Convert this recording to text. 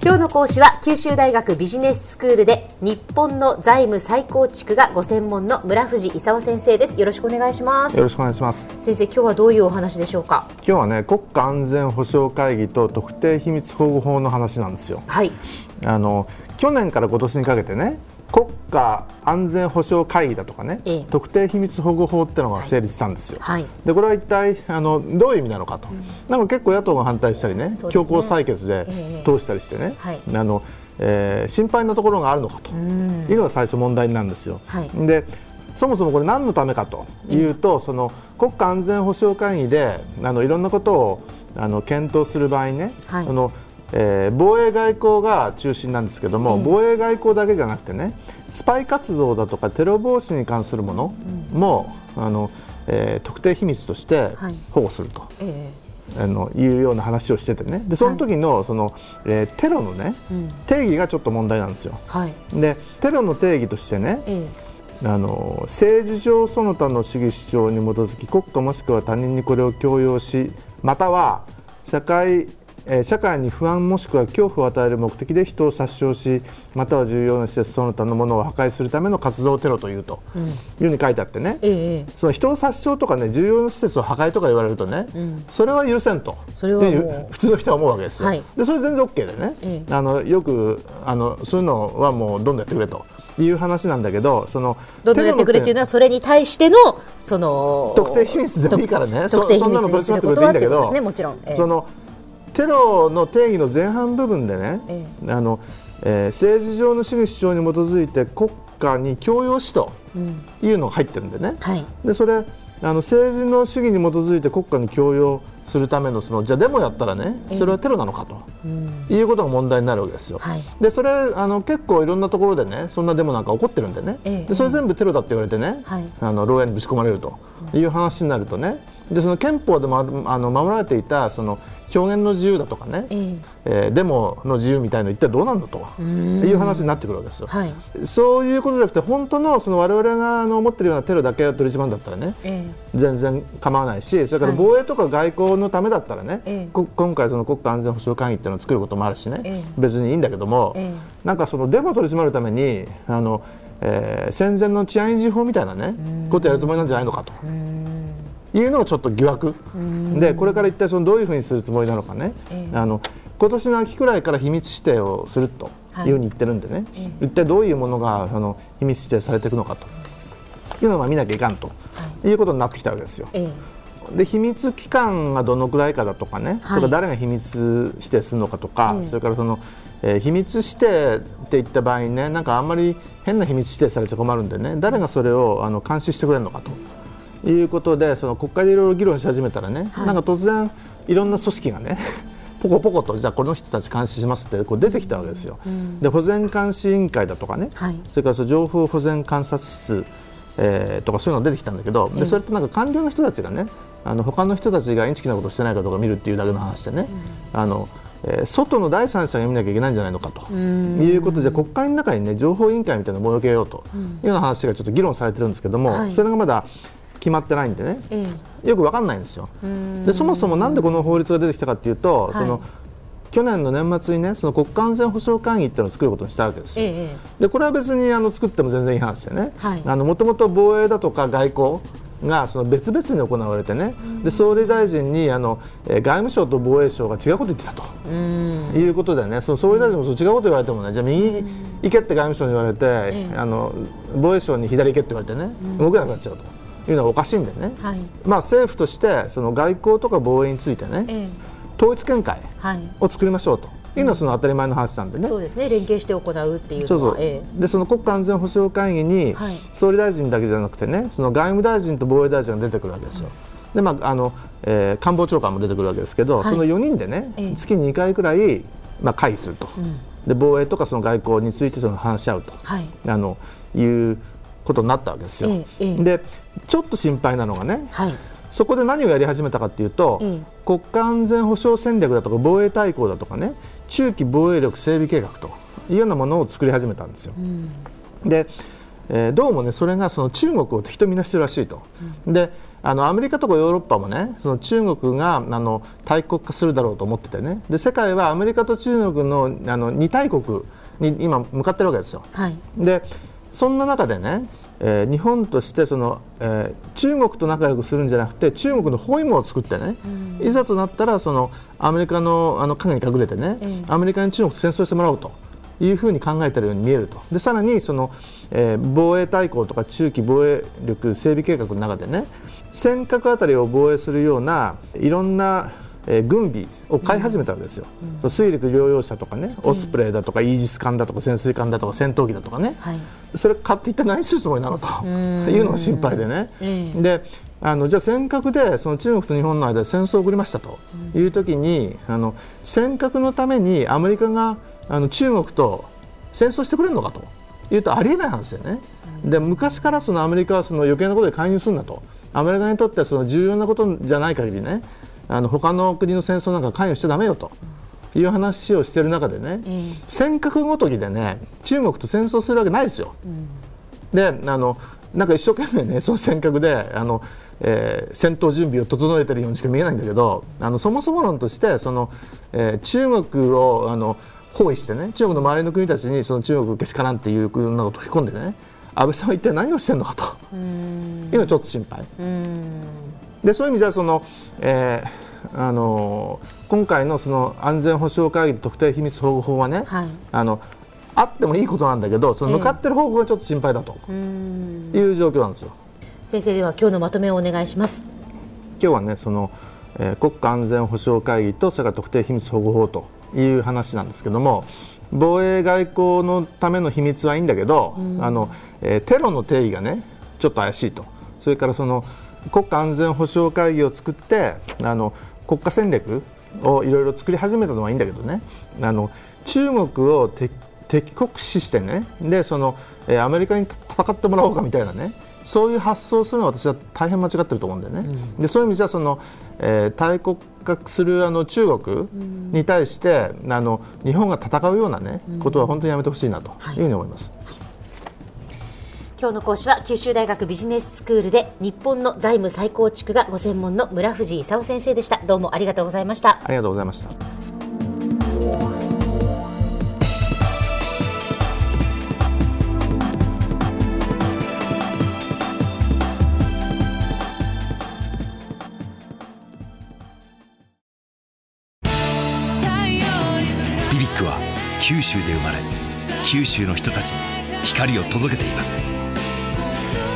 今日の講師は九州大学ビジネススクールで日本の財務再構築がご専門の村藤勲先生です。よろしくお願いします。よろしくお願いします。先生今日はどういうお話でしょうか？今日はね国家安全保障会議と特定秘密保護法の話なんですよ。はい。あの去年から今年にかけてね国家安全保障会議だとかね、ええ。特定秘密保護法ってのが成立したんですよ。はい。でこれは一体あのどういう意味なのかと、なんか結構野党が反対したりねね。強行採決でええ通したりしてね、はい。あのえー心配なところがあるのかと。いうのが最初問題なんですよ。はい。でそもそもこれ何のためかというと、その国家安全保障会議であのいろんなことをあの検討する場合にね、はい。あのえー防衛外交が中心なんですけども、防衛外交だけじゃなくてねスパイ活動だとかテロ防止に関するものも、あのえー特定秘密としてはい。保護すると。えあのいうような話をしててね。でその時のその、えーテロのね、ん。定義がちょっと問題なんですよ。ーはい。でテロの定義としてね、えあの政治上その他の主義主張に基づき国家もしくは他人にこれを強要しまたは社会えー社会に不安もしくは恐怖を与える目的で人を殺傷しまたは重要な施設その他のものを破壊するための活動テロというと、いうふうに書いてあってね、えええその人を殺傷とかね重要な施設を破壊とか言われるとね、それは許せんと。それは普通の人は思うわけですよ、はい。でそれ全然 OK でね、ええ。あのよくあのそういうのはもうどんどんやってくれという話なんだけどそのどんどんやってくれっていうのはそれに対してのその特定秘密でもいいからね。ってくれてねもちろん、ええ。そのテロの定義の前半部分でね、えあのえー政治上の主義主張に基づいて国家に強要しというのが入ってるんでね、はい。でそれあの政治の主義に基づいて国家に強要するためのそのじゃあデモやったらねそれはテロなのかと、いうことが問題になるわけですよ。はい。でそれあの結構いろんなところでねそんなデモなんか起こってるんでね、ええ。でそれ全部テロだって言われてね、はい。あの牢屋にぶち込まれるという話になるとね。でその憲法でもああの守られていたその表現の自由だとかね、ええ。えーデモの自由みたいの一体どうなんだという話になってくるわけですよ。はい。そういうことじゃなくて本当のその我々があの思ってるようなテロだけを取り締まるんだったらねえ全然構わないしそれから防衛とか外交のためだったらね、ええ。こ今回その国家安全保障会議っていうのを作ることもあるしね、ええ。別にいいんだけども、えなんかそのデモを取り締まるためにあの、えー戦前の治安維持法みたいなねことやるつもりなんじゃないのかと。いうのがちょっと疑惑。でこれから一体そのどういうふうにするつもりなのかね、あの今年の秋くらいから秘密指定をするとい。うふうに言ってるんでね、一体どういうものがあの秘密指定されていくのかと。いうのをまあ見なきゃいかんと、い、うことになってきたわけですよ。ええ。で秘密期間がどのくらいかだとかね、それから誰が秘密指定するのかとか、それからその、えー秘密指定って言った場合にねなんかあんまり変な秘密指定されちゃ困るんでね。誰がそれをあの監視してくれるのかということでその国会でいろいろ議論し始めたらね、なんか突然いろんな組織がね ポコポコとじゃあこの人たち監視しますってこう出てきたわけですよ。で保全監視委員会だとかね、はい。それからその情報保全観察室、えーとかそういうのが出てきたんだけど、でそれってなんか官僚の人たちがねあの他の人たちがインチキなことしてないかどうか見るっていうだけの話でね、あのえー外の第三者が見なきゃいけないんじゃないのかということで国会の中にね情報委員会みたいなのを設けようというような話がちょっと議論されてるんですけども、はい。それがまだ決まってないんでね、えよくわかんないんですよ。でそもそもなんでこの法律が出てきたかというと、はい。その去年の年末にねその国家安全保障会議っていうのを作ることにしたわけですよ。ええでこれは別にあの作っても全然いい話でね、はい。あのもともと防衛だとか外交がその別々に行われてね、で総理大臣にあの、えー外務省と防衛省が違うこと言ってたと、いうことでね。その総理大臣もそう違うこと言われてもね。じゃあ右行けって外務省に言われて、あの防衛省に左行けって言われてね、動けなくなっちゃうというのはおかしいんでね、はい。まあ、政府としてその外交とか防衛についてね、ええ。統一見解はい。を作りましょうと。いうのはその当たり前の話なんでね。そうですね。連携して行うっていうそうそう。でその国家安全保障会議に、はい。総理大臣だけじゃなくてねその外務大臣と防衛大臣が出てくるわけですよ。でまああのえー官房長官も出てくるわけですけど、はい。その4人でね、ええ。月に2回くらい、まあ、会議すると、で防衛とかその外交についてその話し合うと、はい。あのいうことになったわけですよ。でちょっと心配なのがねはいそこで何をやり始めたかっていうと、ええ国家安全保障戦略だとか防衛大綱だとかね中期防衛力整備計画というようなものを作り始めたんですよ。で、えーどうもねそれがその中国を敵とみなしてるらしいと。であのアメリカとかヨーロッパもねその中国があの大国化するだろうと思っててねで世界はアメリカと中国のあの2大国に今向かってるわけですよ。はい、でそんな中でね、えー、日本としてその、えー、中国と仲良くするんじゃなくて中国の包囲網を作ってね、うん、いざとなったらそのアメリカのあの影に隠れてね、うん、アメリカに中国と戦争してもらおうと。いうふうに考えているように見えるとでさらにその、えー、防衛大綱とか中期防衛力整備計画の中でね尖閣あたりを防衛するようないろんなえー、軍備を買い始めたわけですよ、うん、水陸両用車とかね、オスプレイだとか、イージス艦だとか潜水艦だとか戦闘機だとかね、はい、それ買って一体何するつもりなのと。いうのが心配でね、であのじゃあ尖閣でその中国と日本の間で戦争を送りましたという時に、あの尖閣のためにアメリカがあの中国と戦争してくれるのかと。いうとありえない話でね、で昔からそのアメリカはその余計なことで介入するんだと。アメリカにとってはその重要なことじゃない限りねあの他の国の戦争なんか関与しちゃだめよと。いう話をしている中でね、うん、尖閣ごときでね中国と戦争するわけないですよ。うん、であのなんか一生懸命ね その尖閣であの、えー、戦闘準備を整えているようにしか見えないんだけどあのそもそも論としてその、えー、中国をあの包囲してね中国の周りの国たちにその中国けしからんっていうようなことを吹き込んでね安倍さんは一体何をしてるのかというのはちょっと心配。でそういう意味ではその、えー、あの今回のその安全保障会議特定秘密保護法はね、はい、あのあってもいいことなんだけどその向かってる方向がちょっと心配だと。いう状況なんですよ。先生では今日のまとめをお願いします。今日はねその、えー、国家安全保障会議とそれから特定秘密保護法という話なんですけども防衛外交のための秘密はいいんだけど、あのえー、テロの定義がねちょっと怪しいと。それからその国家安全保障会議を作ってあの国家戦略をいろいろ作り始めたのはいいんだけどね。あの中国を敵国視してねでその、えアメリカに戦ってもらおうかみたいなねそういう発想をするのは私は大変間違ってると思うんだよね。うん、でそういう意味じゃその、えー、大国化するあの中国に対して、うん、あの日本が戦うようなね、ことは本当にやめてほしいなというふうに思います。はい今日の講師は九州大学ビジネススクールで日本の財務再構築がご専門の村藤勲先生でした。どうもありがとうございました。ありがとうございました。BBIQ は九州で生まれ九州の人たちに光を届けています。